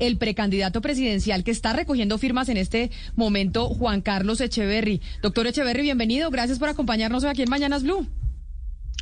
El precandidato presidencial que está recogiendo firmas en este momento, Juan Carlos Echeverry. Doctor Echeverry, bienvenido. Gracias por acompañarnos hoy aquí en Mañanas Blue.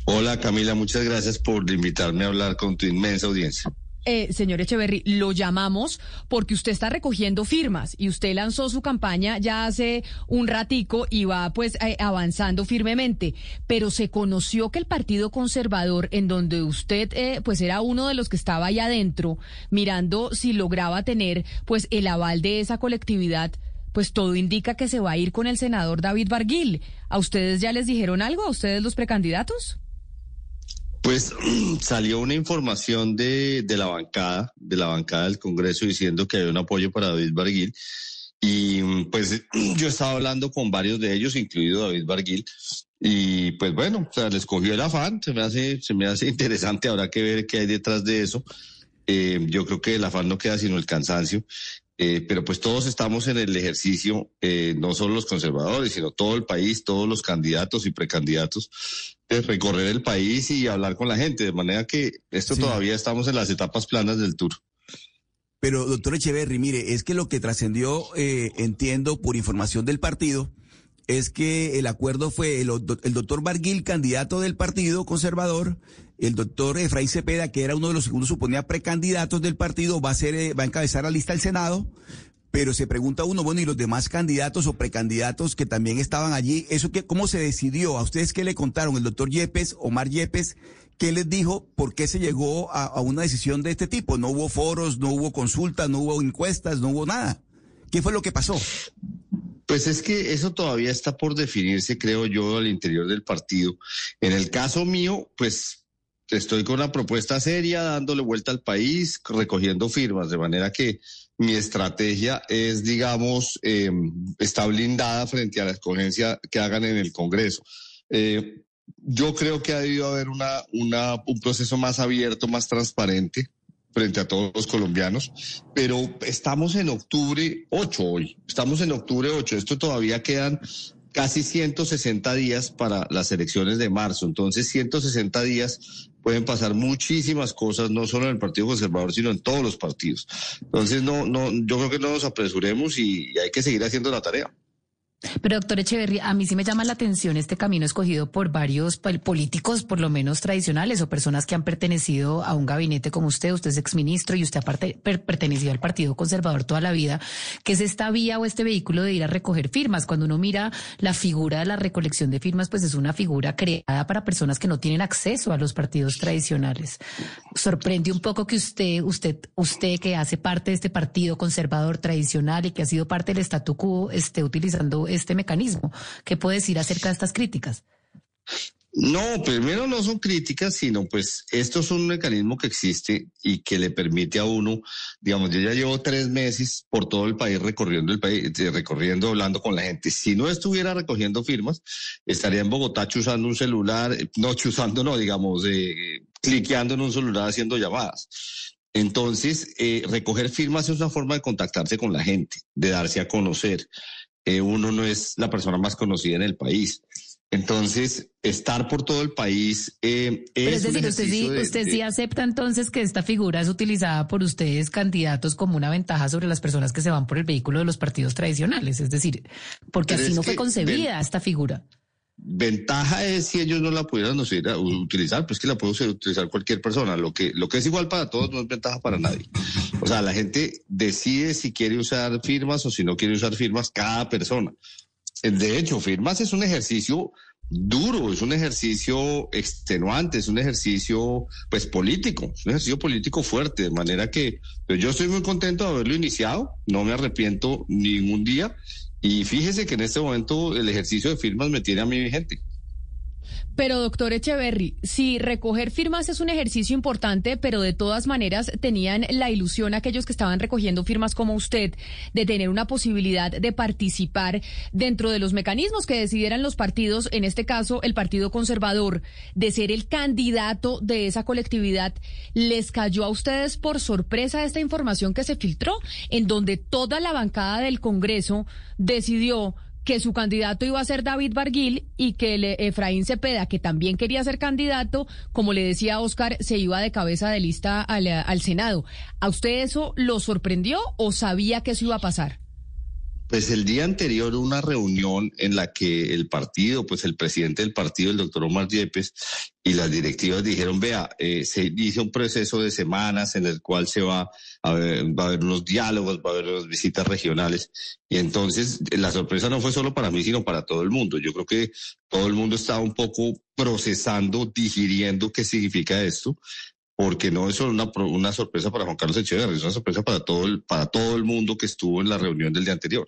Hola Camila, muchas gracias por invitarme a hablar con tu inmensa audiencia. Eh, señor Echeverry, lo llamamos porque usted está recogiendo firmas y usted lanzó su campaña ya hace un ratico y va pues eh, avanzando firmemente, pero se conoció que el Partido Conservador, en donde usted eh, pues era uno de los que estaba ahí adentro, mirando si lograba tener pues el aval de esa colectividad, pues todo indica que se va a ir con el senador David Barguil. ¿A ustedes ya les dijeron algo? ¿A ustedes los precandidatos? Pues salió una información de, de, la bancada, de la bancada del Congreso diciendo que hay un apoyo para David Barguil. Y pues yo estaba hablando con varios de ellos, incluido David Barguil, y pues bueno, o sea, les cogió el afán, se me hace, se me hace interesante, habrá que ver qué hay detrás de eso. Eh, yo creo que el afán no queda sino el cansancio. Eh, pero pues todos estamos en el ejercicio, eh, no solo los conservadores, sino todo el país, todos los candidatos y precandidatos, de recorrer el país y hablar con la gente, de manera que esto todavía estamos en las etapas planas del tour. Pero, doctor Echeverry, mire, es que lo que trascendió, eh, entiendo por información del partido, es que el acuerdo fue el, el doctor Barguil, candidato del Partido Conservador, el doctor Efraín Cepeda, que era uno de los segundos, suponía precandidatos del partido, va a ser, eh, va a encabezar la lista del Senado. Pero se pregunta uno, bueno, y los demás candidatos o precandidatos que también estaban allí, ¿eso qué, cómo se decidió? ¿A ustedes qué le contaron? El doctor Yepes, Omar Yepes, ¿qué les dijo? ¿Por qué se llegó a, a una decisión de este tipo? No hubo foros, no hubo consultas, no hubo encuestas, no hubo nada. ¿Qué fue lo que pasó? Pues es que eso todavía está por definirse, creo yo, al interior del partido. En el caso mío, pues estoy con una propuesta seria, dándole vuelta al país, recogiendo firmas, de manera que mi estrategia es, digamos, eh, está blindada frente a la escogencia que hagan en el Congreso. Eh, yo creo que ha debido haber una, un proceso más abierto, más transparente frente a todos los colombianos, pero estamos en octubre 8 hoy, estamos en octubre 8, esto todavía quedan casi 160 días para las elecciones de marzo, entonces 160 días pueden pasar muchísimas cosas, no solo en el Partido Conservador, sino en todos los partidos. Entonces, no, no, yo creo que no nos apresuremos y hay que seguir haciendo la tarea. Pero doctor Echeverry, a mí sí me llama la atención este camino escogido por varios políticos, por lo menos tradicionales, o personas que han pertenecido a un gabinete como usted, usted es exministro y usted aparte pertenecido al Partido Conservador toda la vida, que es esta vía o este vehículo de ir a recoger firmas. Cuando uno mira la figura de la recolección de firmas, pues es una figura creada para personas que no tienen acceso a los partidos tradicionales. Sorprende un poco que usted, usted, usted que hace parte de este partido conservador tradicional y que ha sido parte del statu quo, esté utilizando este mecanismo. ¿Qué puede decir acerca de estas críticas? No, primero no son críticas, sino pues esto es un mecanismo que existe y que le permite a uno, digamos, yo ya llevo tres meses por todo el país recorriendo el país, eh, recorriendo, hablando con la gente. Si no estuviera recogiendo firmas, estaría en Bogotá chuzando un celular, eh, no chuzando, no, digamos, eh, cliqueando en un celular haciendo llamadas. Entonces, eh, recoger firmas es una forma de contactarse con la gente, de darse a conocer uno no es la persona más conocida en el país. Entonces, estar por todo el país eh, es, decir, usted, sí, usted sí acepta entonces que esta figura es utilizada por ustedes, candidatos, como una ventaja sobre las personas que se van por el vehículo de los partidos tradicionales. Es decir, porque así no fue concebida esta figura. Ventaja es si ellos no la pudieran utilizar, pues que la puede utilizar cualquier persona. Lo que, lo que es igual para todos no es ventaja para nadie. O sea, la gente decide si quiere usar firmas o si no quiere usar firmas cada persona. De hecho, firmas es un ejercicio duro, es un ejercicio extenuante, es un ejercicio pues político, es un ejercicio político fuerte, de manera que pues, yo estoy muy contento de haberlo iniciado, no me arrepiento ningún día y fíjese que en este momento el ejercicio de firmas me tiene a mí vigente. Pero, doctor Echeverry, si recoger firmas es un ejercicio importante, pero de todas maneras tenían la ilusión aquellos que estaban recogiendo firmas como usted de tener una posibilidad de participar dentro de los mecanismos que decidieran los partidos, en este caso el Partido Conservador, de ser el candidato de esa colectividad, ¿les cayó a ustedes por sorpresa esta información que se filtró, en donde toda la bancada del Congreso decidió que su candidato iba a ser David Barguil y que Efraín Cepeda, que también quería ser candidato, como le decía Oscar, se iba de cabeza de lista al, al Senado. ¿A usted eso lo sorprendió o sabía que eso iba a pasar? Pues el día anterior una reunión en la que el partido, pues el presidente del partido, el doctor Omar Yepes, y las directivas dijeron, vea, eh, se inicia un proceso de semanas en el cual se va a, haber unos diálogos, va a haber unas visitas regionales. Y entonces la sorpresa no fue solo para mí, sino para todo el mundo. Yo creo que todo el mundo estaba un poco procesando, digiriendo qué significa esto porque no es solo una, una sorpresa para Juan Carlos Echeverri, es una sorpresa para todo, el, para todo el mundo que estuvo en la reunión del día anterior.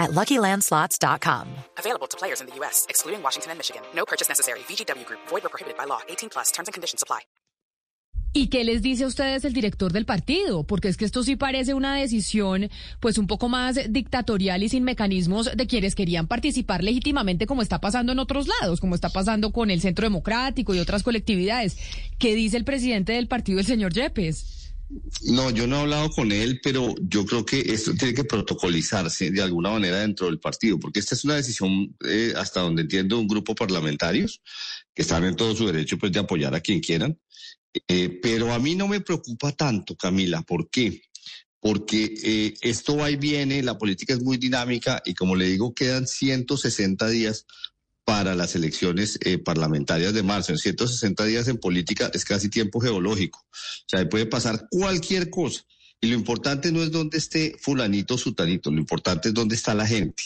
at LuckyLandSlots.com. Available to players in the U.S., excluding Washington and Michigan. No purchase necessary. VGW Group. Void or prohibited by law. 18 plus. Terms and conditions apply. ¿Y qué les dice a ustedes el director del partido? Porque es que esto sí parece una decisión pues un poco más dictatorial y sin mecanismos de quienes querían participar legítimamente como está pasando en otros lados, como está pasando con el Centro Democrático y otras colectividades. ¿Qué dice el presidente del partido, el señor Yepes? No, yo no he hablado con él, pero yo creo que esto tiene que protocolizarse de alguna manera dentro del partido, porque esta es una decisión, eh, hasta donde entiendo, un grupo parlamentarios que están en todo su derecho pues, de apoyar a quien quieran. Eh, pero a mí no me preocupa tanto, Camila. ¿Por qué? Porque eh, esto va y viene, la política es muy dinámica y como le digo, quedan 160 días para las elecciones eh, parlamentarias de marzo. En 160 días en política es casi tiempo geológico. O sea, puede pasar cualquier cosa. Y lo importante no es dónde esté fulanito o sutanito, lo importante es dónde está la gente.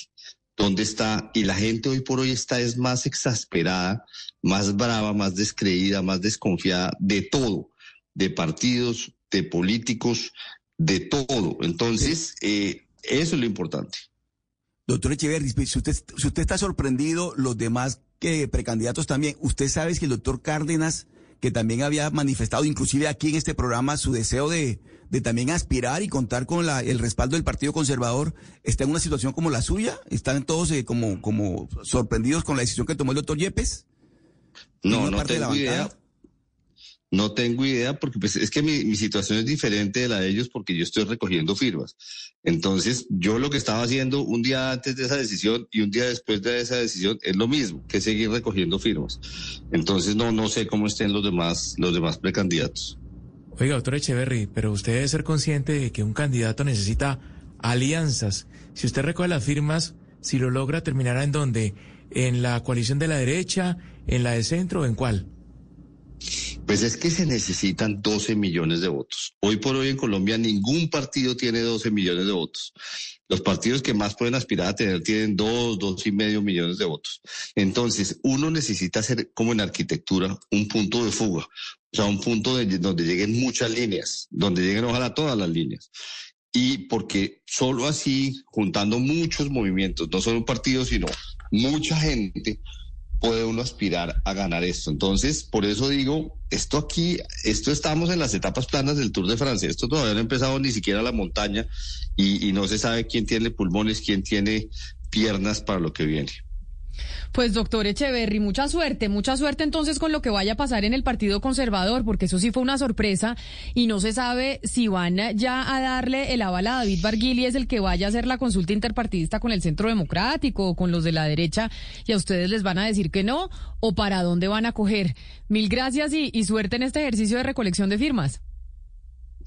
Dónde está, y la gente hoy por hoy está es más exasperada, más brava, más descreída, más desconfiada de todo, de partidos, de políticos, de todo. Entonces, eh, eso es lo importante. Doctor Echeverri, si usted, si usted está sorprendido, los demás que precandidatos también, usted sabe que el doctor Cárdenas, que también había manifestado, inclusive aquí en este programa, su deseo de, de también aspirar y contar con la, el respaldo del Partido Conservador, está en una situación como la suya? ¿Están todos eh, como, como sorprendidos con la decisión que tomó el doctor Yepes? No, no tengo idea. No tengo idea porque pues, es que mi, situación es diferente de la de ellos porque yo estoy recogiendo firmas. Entonces, yo lo que estaba haciendo un día antes de esa decisión y un día después de esa decisión es lo mismo, que seguir recogiendo firmas. Entonces, no, no sé cómo estén los demás, los demás precandidatos. Oiga, doctor Echeverry, pero usted debe ser consciente de que un candidato necesita alianzas. Si usted recoge las firmas, si lo logra, terminará en dónde? ¿En la coalición de la derecha? ¿En la de centro o en cuál? Pues es que se necesitan 12 millones de votos. Hoy por hoy en Colombia ningún partido tiene 12 millones de votos. Los partidos que más pueden aspirar a tener tienen dos, dos y medio millones de votos. Entonces, uno necesita hacer, como en arquitectura, un punto de fuga. O sea, un punto de, donde lleguen muchas líneas, donde lleguen ojalá todas las líneas. Y porque solo así, juntando muchos movimientos, no solo un partido, sino mucha gente, puede uno aspirar a ganar esto. Entonces, por eso digo, esto aquí, esto estamos en las etapas planas del Tour de Francia, esto todavía no ha empezado ni siquiera la montaña y, y no se sabe quién tiene pulmones, quién tiene piernas para lo que viene. Pues doctor Echeverry, mucha suerte, mucha suerte entonces con lo que vaya a pasar en el Partido Conservador, porque eso sí fue una sorpresa y no se sabe si van ya a darle el aval a David Barguili, es el que vaya a hacer la consulta interpartidista con el Centro Democrático o con los de la derecha y a ustedes les van a decir que no o para dónde van a coger. Mil gracias y, y suerte en este ejercicio de recolección de firmas.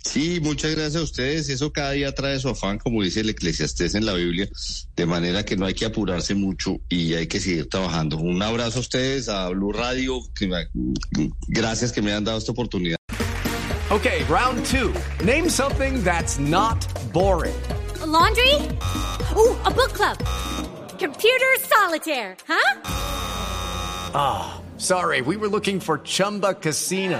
Sí, muchas gracias a ustedes. Eso cada día trae su afán, como dice el eclesiastés en la Biblia, de manera que no hay que apurarse mucho y hay que seguir trabajando. Un abrazo a ustedes, a Blue Radio. gracias que me han dado esta oportunidad. Okay, round two. Name something that's not boring. A laundry? Ooh, a book club. Computer solitaire, huh? Ah, oh, sorry, we were looking for Chumba Casino.